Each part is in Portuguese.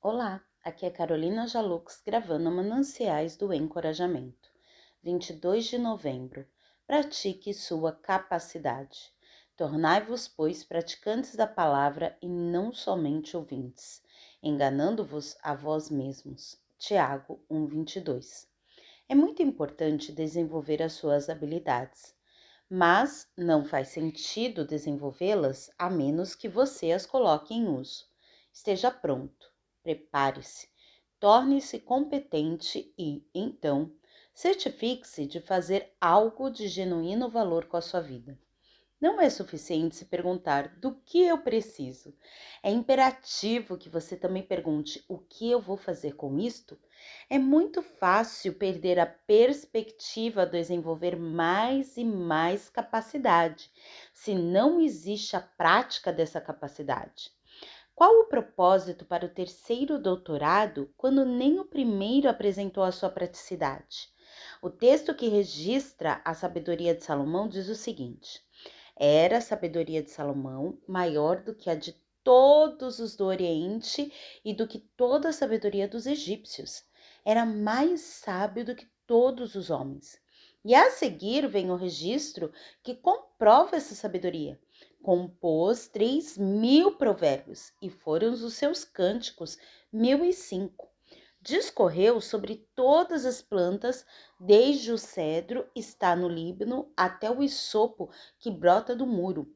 Olá, aqui é Carolina Jalux gravando Mananciais do Encorajamento. 22 de novembro. Pratique sua capacidade. Tornai-vos, pois, praticantes da palavra e não somente ouvintes, enganando-vos a vós mesmos. Tiago 1:22. É muito importante desenvolver as suas habilidades, mas não faz sentido desenvolvê-las a menos que você as coloque em uso. Esteja pronto prepare-se, torne-se competente e, então, certifique-se de fazer algo de genuíno valor com a sua vida. Não é suficiente se perguntar do que eu preciso. É imperativo que você também pergunte o que eu vou fazer com isto. É muito fácil perder a perspectiva de desenvolver mais e mais capacidade, se não existe a prática dessa capacidade. Qual o propósito para o terceiro doutorado quando nem o primeiro apresentou a sua praticidade? O texto que registra a sabedoria de Salomão diz o seguinte: Era a sabedoria de Salomão maior do que a de todos os do Oriente e do que toda a sabedoria dos egípcios. Era mais sábio do que todos os homens. E a seguir vem o registro que comprova essa sabedoria compôs três mil provérbios e foram os seus cânticos mil e cinco. Discorreu sobre todas as plantas, desde o cedro está no Líbano até o isopo que brota do muro.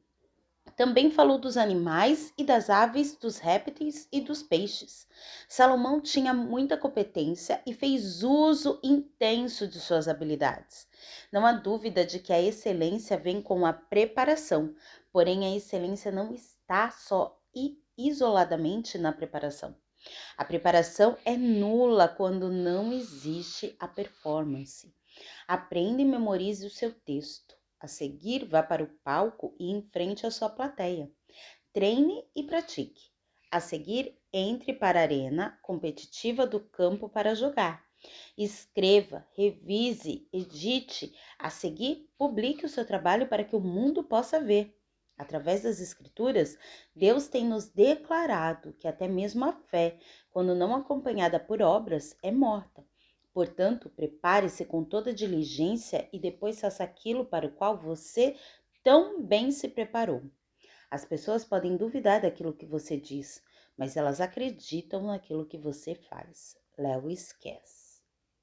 Também falou dos animais e das aves, dos répteis e dos peixes. Salomão tinha muita competência e fez uso intenso de suas habilidades. Não há dúvida de que a excelência vem com a preparação, Porém, a excelência não está só e isoladamente na preparação. A preparação é nula quando não existe a performance. Aprenda e memorize o seu texto. A seguir, vá para o palco e enfrente a sua plateia. Treine e pratique. A seguir, entre para a arena competitiva do campo para jogar. Escreva, revise, edite. A seguir, publique o seu trabalho para que o mundo possa ver. Através das Escrituras, Deus tem nos declarado que até mesmo a fé, quando não acompanhada por obras, é morta. Portanto, prepare-se com toda diligência e depois faça aquilo para o qual você tão bem se preparou. As pessoas podem duvidar daquilo que você diz, mas elas acreditam naquilo que você faz. Lewis Cass